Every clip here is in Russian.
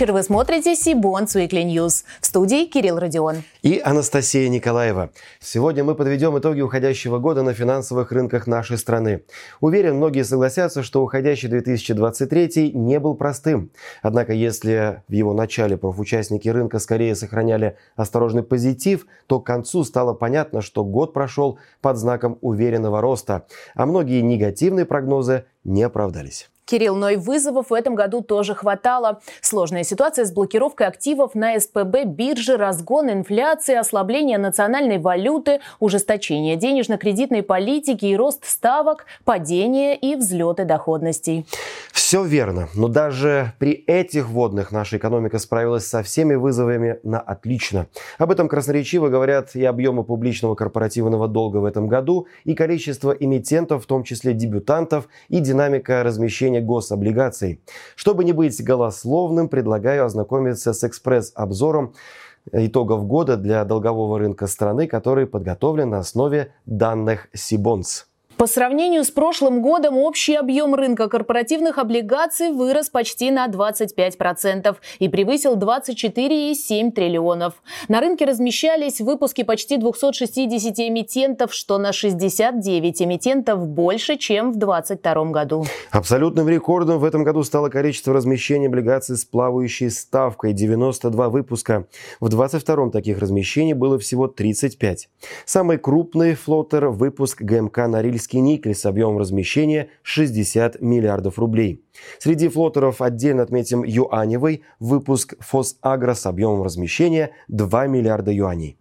вечер. Вы смотрите Сибонс Weekly News. В студии Кирилл Родион. И Анастасия Николаева. Сегодня мы подведем итоги уходящего года на финансовых рынках нашей страны. Уверен, многие согласятся, что уходящий 2023 не был простым. Однако, если в его начале профучастники рынка скорее сохраняли осторожный позитив, то к концу стало понятно, что год прошел под знаком уверенного роста, а многие негативные прогнозы не оправдались. Кирилл, но и вызовов в этом году тоже хватало. Сложная ситуация с блокировкой активов на СПБ, бирже, разгон инфляции, ослабление национальной валюты, ужесточение денежно-кредитной политики и рост ставок, падение и взлеты доходностей. Все верно, но даже при этих вводных наша экономика справилась со всеми вызовами на отлично. Об этом красноречиво говорят и объемы публичного корпоративного долга в этом году, и количество эмитентов, в том числе дебютантов, и динамика размещения гособлигаций. Чтобы не быть голословным, предлагаю ознакомиться с экспресс-обзором итогов года для долгового рынка страны, который подготовлен на основе данных Сибонс. По сравнению с прошлым годом общий объем рынка корпоративных облигаций вырос почти на 25% и превысил 24,7 триллионов. На рынке размещались выпуски почти 260 эмитентов, что на 69 эмитентов больше, чем в 2022 году. Абсолютным рекордом в этом году стало количество размещений облигаций с плавающей ставкой – 92 выпуска. В 2022 таких размещений было всего 35. Самый крупный флотер – выпуск ГМК «Норильск российский никель с объемом размещения 60 миллиардов рублей. Среди флотеров отдельно отметим юаневый выпуск «Фосагро» с объемом размещения 2 миллиарда юаней.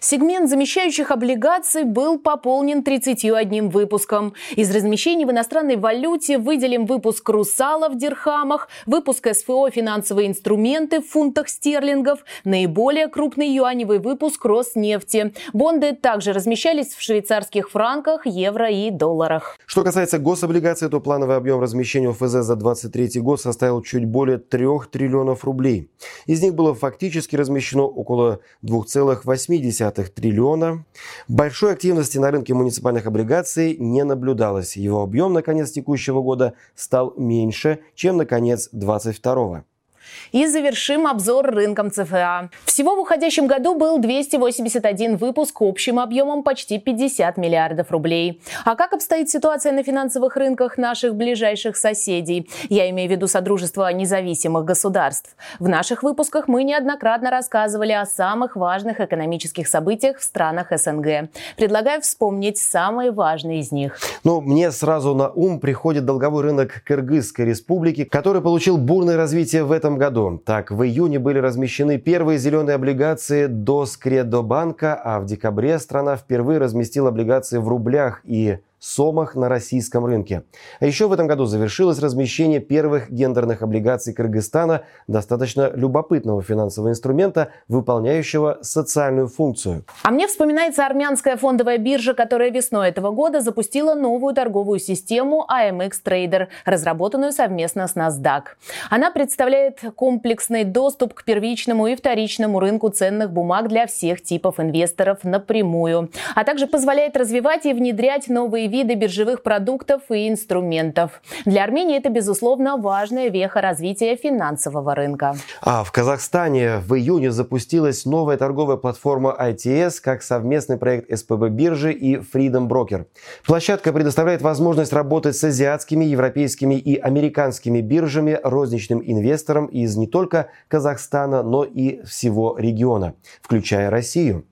Сегмент замещающих облигаций был пополнен 31 выпуском. Из размещений в иностранной валюте выделим выпуск «Русала» в дирхамах, выпуск СФО «Финансовые инструменты» в фунтах стерлингов, наиболее крупный юаневый выпуск «Роснефти». Бонды также размещались в швейцарских франках, евро и долларах. Что касается гособлигаций, то плановый объем размещения УФЗ за 2023 год составил чуть более 3 триллионов рублей. Из них было фактически размещено около 2,8 триллиона. Большой активности на рынке муниципальных облигаций не наблюдалось. Его объем на конец текущего года стал меньше, чем на конец 2022. И завершим обзор рынком ЦФА. Всего в уходящем году был 281 выпуск общим объемом почти 50 миллиардов рублей. А как обстоит ситуация на финансовых рынках наших ближайших соседей? Я имею в виду Содружество независимых государств. В наших выпусках мы неоднократно рассказывали о самых важных экономических событиях в странах СНГ. Предлагаю вспомнить самые важные из них. Ну, мне сразу на ум приходит долговой рынок Кыргызской республики, который получил бурное развитие в этом году. Так, в июне были размещены первые зеленые облигации до Скредобанка, а в декабре страна впервые разместила облигации в рублях и сомах на российском рынке. А еще в этом году завершилось размещение первых гендерных облигаций Кыргызстана, достаточно любопытного финансового инструмента, выполняющего социальную функцию. А мне вспоминается армянская фондовая биржа, которая весной этого года запустила новую торговую систему AMX Trader, разработанную совместно с NASDAQ. Она представляет комплексный доступ к первичному и вторичному рынку ценных бумаг для всех типов инвесторов напрямую, а также позволяет развивать и внедрять новые виды биржевых продуктов и инструментов. Для Армении это, безусловно, важная веха развития финансового рынка. А в Казахстане в июне запустилась новая торговая платформа ITS как совместный проект СПБ биржи и Freedom Broker. Площадка предоставляет возможность работать с азиатскими, европейскими и американскими биржами розничным инвесторам из не только Казахстана, но и всего региона, включая Россию.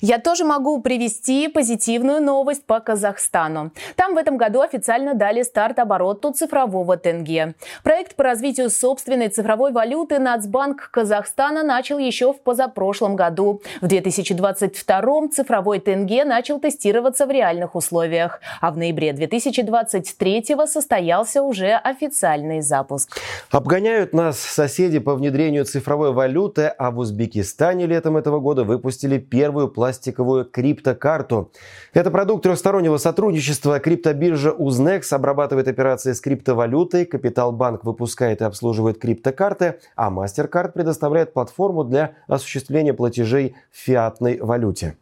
Я тоже могу привести позитивную новость по Казахстану. Там в этом году официально дали старт обороту цифрового тенге. Проект по развитию собственной цифровой валюты Нацбанк Казахстана начал еще в позапрошлом году. В 2022 цифровой тенге начал тестироваться в реальных условиях, а в ноябре 2023 состоялся уже официальный запуск. Обгоняют нас соседи по внедрению цифровой валюты, а в Узбекистане летом этого года выпустили первую новую пластиковую криптокарту. Это продукт трехстороннего сотрудничества. Криптобиржа Узnex обрабатывает операции с криптовалютой, Капиталбанк выпускает и обслуживает криптокарты, а MasterCard предоставляет платформу для осуществления платежей в фиатной валюте.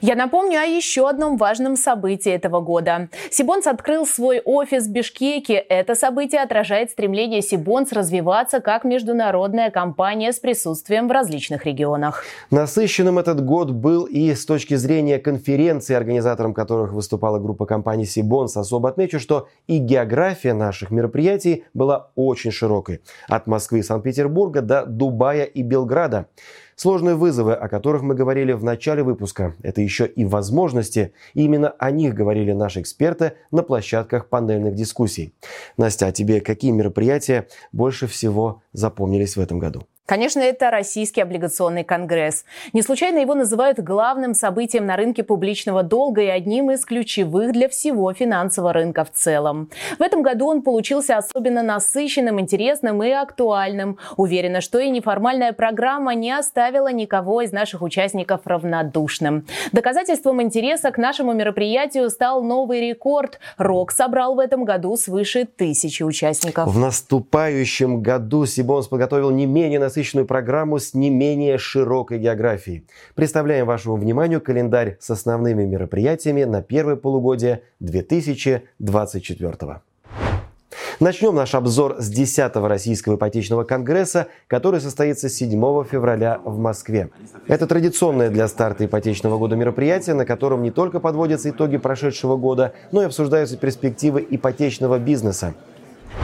Я напомню о еще одном важном событии этого года. Сибонс открыл свой офис в Бишкеке. Это событие отражает стремление Сибонс развиваться как международная компания с присутствием в различных регионах. Насыщенным этот год был и с точки зрения конференции, организатором которых выступала группа компаний Сибонс. Особо отмечу, что и география наших мероприятий была очень широкой. От Москвы и Санкт-Петербурга до Дубая и Белграда. Сложные вызовы, о которых мы говорили в начале выпуска, это еще и возможности. И именно о них говорили наши эксперты на площадках панельных дискуссий. Настя, а тебе какие мероприятия больше всего запомнились в этом году? Конечно, это Российский облигационный конгресс. Не случайно его называют главным событием на рынке публичного долга и одним из ключевых для всего финансового рынка в целом. В этом году он получился особенно насыщенным, интересным и актуальным. Уверена, что и неформальная программа не оставила никого из наших участников равнодушным. Доказательством интереса к нашему мероприятию стал новый рекорд. РОК собрал в этом году свыше тысячи участников. В наступающем году Сибонс подготовил не менее насыщенный насыщенную программу с не менее широкой географией. Представляем вашему вниманию календарь с основными мероприятиями на первое полугодие 2024 года. Начнем наш обзор с 10-го Российского ипотечного конгресса, который состоится 7 февраля в Москве. Это традиционное для старта ипотечного года мероприятие, на котором не только подводятся итоги прошедшего года, но и обсуждаются перспективы ипотечного бизнеса.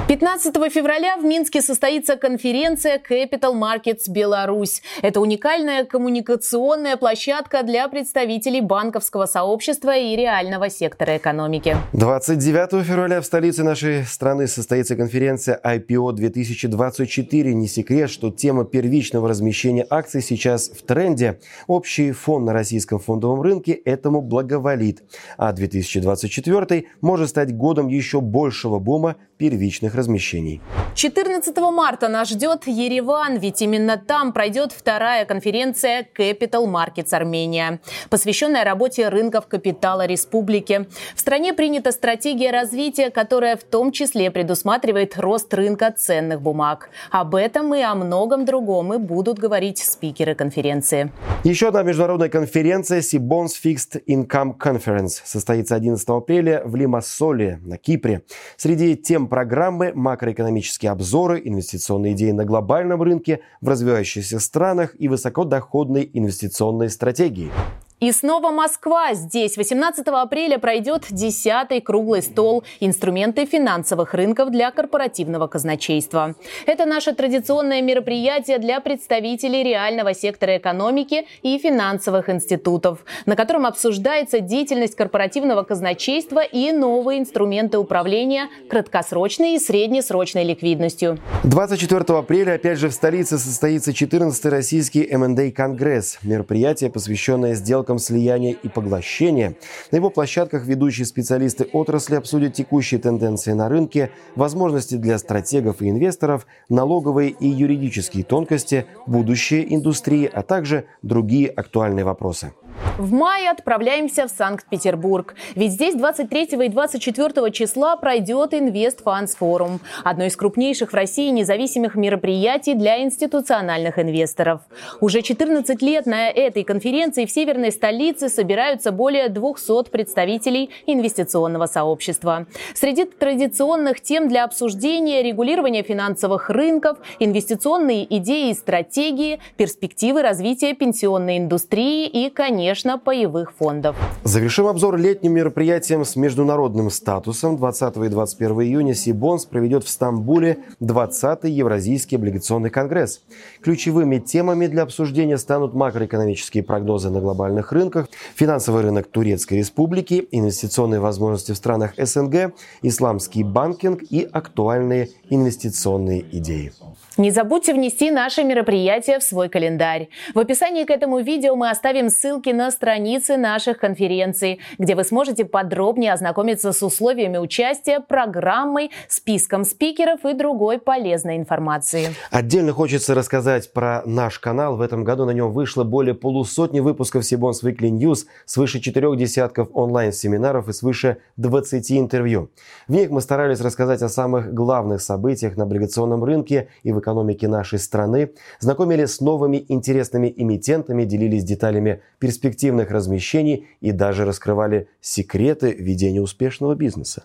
15 февраля в Минске состоится конференция Capital Markets Беларусь. Это уникальная коммуникационная площадка для представителей банковского сообщества и реального сектора экономики. 29 февраля в столице нашей страны состоится конференция IPO 2024. Не секрет, что тема первичного размещения акций сейчас в тренде. Общий фон на российском фондовом рынке этому благоволит. А 2024 может стать годом еще большего бума первичных размещений. 14 марта нас ждет Ереван, ведь именно там пройдет вторая конференция Capital Markets Армения, посвященная работе рынков капитала республики. В стране принята стратегия развития, которая в том числе предусматривает рост рынка ценных бумаг. Об этом и о многом другом и будут говорить спикеры конференции. Еще одна международная конференция Sibons Fixed Income Conference состоится 11 апреля в Лимассоле на Кипре. Среди тем программы макроэкономические обзоры, инвестиционные идеи на глобальном рынке, в развивающихся странах и высокодоходные инвестиционные стратегии. И снова Москва. Здесь 18 апреля пройдет 10-й круглый стол «Инструменты финансовых рынков для корпоративного казначейства». Это наше традиционное мероприятие для представителей реального сектора экономики и финансовых институтов, на котором обсуждается деятельность корпоративного казначейства и новые инструменты управления краткосрочной и среднесрочной ликвидностью. 24 апреля опять же в столице состоится 14-й российский M&A конгресс. Мероприятие, посвященное сделкам сделкам слияния и поглощения. На его площадках ведущие специалисты отрасли обсудят текущие тенденции на рынке, возможности для стратегов и инвесторов, налоговые и юридические тонкости, будущее индустрии, а также другие актуальные вопросы. В мае отправляемся в Санкт-Петербург. Ведь здесь 23 и 24 числа пройдет Инвест Фанс Форум. Одно из крупнейших в России независимых мероприятий для институциональных инвесторов. Уже 14 лет на этой конференции в северной столице собираются более 200 представителей инвестиционного сообщества. Среди традиционных тем для обсуждения регулирование финансовых рынков, инвестиционные идеи и стратегии, перспективы развития пенсионной индустрии и, конечно, конечно, паевых фондов. Завершим обзор летним мероприятием с международным статусом. 20 и 21 июня Сибонс проведет в Стамбуле 20-й Евразийский облигационный конгресс. Ключевыми темами для обсуждения станут макроэкономические прогнозы на глобальных рынках, финансовый рынок Турецкой Республики, инвестиционные возможности в странах СНГ, исламский банкинг и актуальные инвестиционные идеи. Не забудьте внести наше мероприятие в свой календарь. В описании к этому видео мы оставим ссылки на страницы наших конференций, где вы сможете подробнее ознакомиться с условиями участия, программой, списком спикеров и другой полезной информации. Отдельно хочется рассказать про наш канал. В этом году на нем вышло более полусотни выпусков Сибонс Weekly News, свыше четырех десятков онлайн-семинаров и свыше 20 интервью. В них мы старались рассказать о самых главных событиях на облигационном рынке и в экономики нашей страны, знакомили с новыми интересными эмитентами, делились деталями перспектив эффективных размещений и даже раскрывали секреты ведения успешного бизнеса.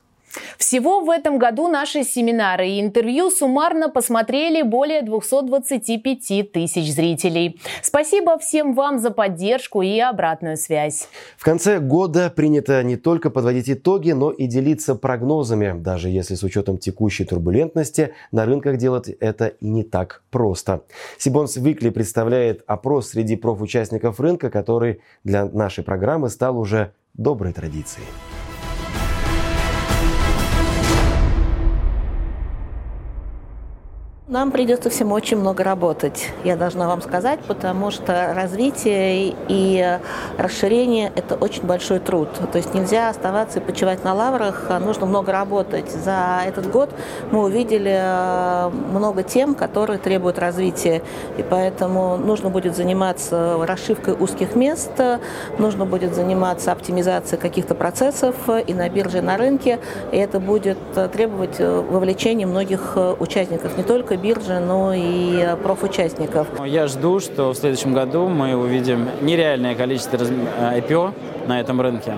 Всего в этом году наши семинары и интервью суммарно посмотрели более 225 тысяч зрителей. Спасибо всем вам за поддержку и обратную связь. В конце года принято не только подводить итоги, но и делиться прогнозами, даже если с учетом текущей турбулентности на рынках делать это и не так просто. Сибонс Викли представляет опрос среди профучастников рынка, который для нашей программы стал уже доброй традицией. Нам придется всем очень много работать, я должна вам сказать, потому что развитие и расширение – это очень большой труд. То есть нельзя оставаться и почивать на лаврах, а нужно много работать. За этот год мы увидели э, много тем, которые требуют развития, и поэтому нужно будет заниматься расшивкой узких мест, нужно будет заниматься оптимизацией каких-то процессов и на бирже, и на рынке, и это будет требовать э, вовлечения многих э, участников, не только биржи, но и профучастников. Я жду, что в следующем году мы увидим нереальное количество IPO на этом рынке.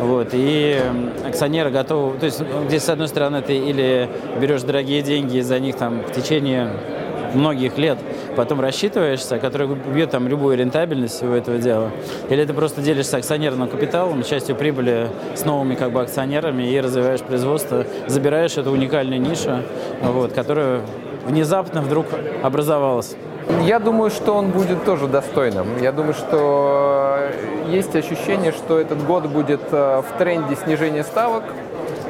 Вот. И акционеры готовы... То есть здесь, с одной стороны, ты или берешь дорогие деньги за них там в течение многих лет, потом рассчитываешься, который убьет там любую рентабельность всего этого дела. Или ты просто делишься акционерным капиталом, частью прибыли с новыми как бы акционерами и развиваешь производство, забираешь эту уникальную нишу, вот, которую внезапно вдруг образовалось? Я думаю, что он будет тоже достойным. Я думаю, что есть ощущение, что этот год будет э, в тренде снижения ставок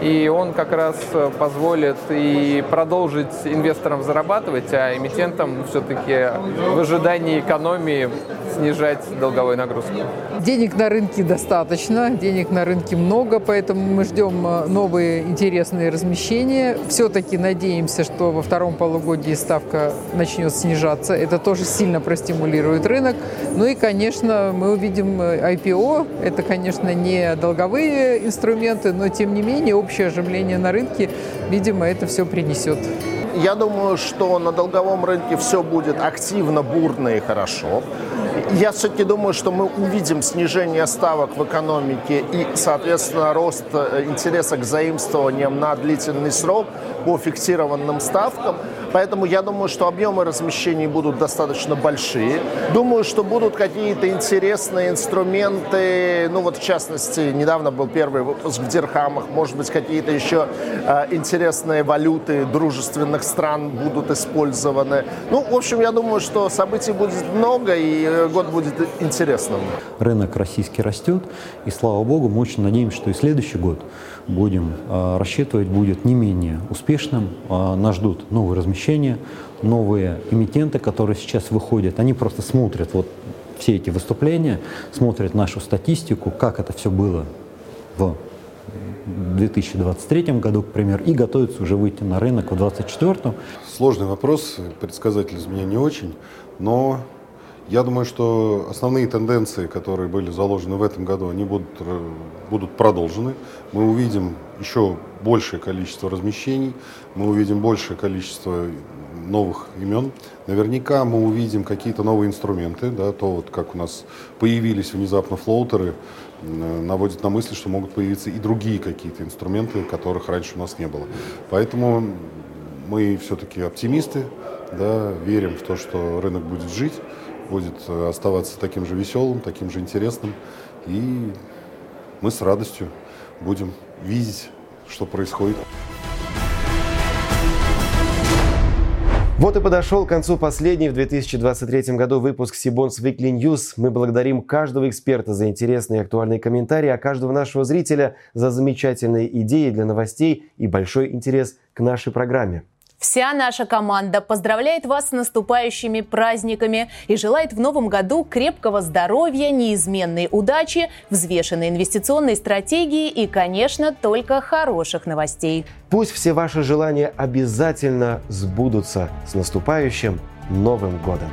и он как раз э, позволит и продолжить инвесторам зарабатывать, а эмитентам все-таки в ожидании экономии снижать долговую нагрузку. Денег на рынке достаточно, денег на рынке много, поэтому мы ждем э, новые интересные размещения. Все-таки надеемся, что во втором полугодии ставка начнет снижаться. Это тоже сильно простимулирует рынок. Ну и, конечно, мы увидим IPO. Э, Это, конечно, не долговые инструменты, но, тем не менее, общий общее оживление на рынке, видимо, это все принесет. Я думаю, что на долговом рынке все будет активно, бурно и хорошо. Я все-таки думаю, что мы увидим снижение ставок в экономике и, соответственно, рост э, интереса к заимствованиям на длительный срок по фиксированным ставкам. Поэтому я думаю, что объемы размещений будут достаточно большие. Думаю, что будут какие-то интересные инструменты. Ну вот, в частности, недавно был первый выпуск в дирхамах. Может быть, какие-то еще э, интересные валюты дружественных стран будут использованы. Ну, в общем, я думаю, что событий будет много, и год будет интересным. Рынок российский растет, и слава богу, мы очень надеемся, что и следующий год будем э, рассчитывать будет не менее успешным. Э, нас ждут новые размещения, новые эмитенты, которые сейчас выходят. Они просто смотрят вот все эти выступления, смотрят нашу статистику, как это все было в 2023 году, к примеру, и готовятся уже выйти на рынок в 2024. Сложный вопрос, предсказатель из меня не очень, но я думаю, что основные тенденции, которые были заложены в этом году, они будут, э, будут продолжены. Мы увидим еще большее количество размещений, мы увидим большее количество новых имен. Наверняка мы увидим какие-то новые инструменты, да, то вот как у нас появились внезапно флоутеры, наводит на мысль, что могут появиться и другие какие-то инструменты, которых раньше у нас не было. Поэтому мы все-таки оптимисты, да, верим в то, что рынок будет жить будет э, оставаться таким же веселым, таким же интересным. И мы с радостью будем видеть, что происходит. Вот и подошел к концу последний в 2023 году выпуск Сибонс Weekly News. Мы благодарим каждого эксперта за интересные и актуальные комментарии, а каждого нашего зрителя за замечательные идеи для новостей и большой интерес к нашей программе. Вся наша команда поздравляет вас с наступающими праздниками и желает в новом году крепкого здоровья, неизменной удачи, взвешенной инвестиционной стратегии и, конечно, только хороших новостей. Пусть все ваши желания обязательно сбудутся с наступающим Новым годом!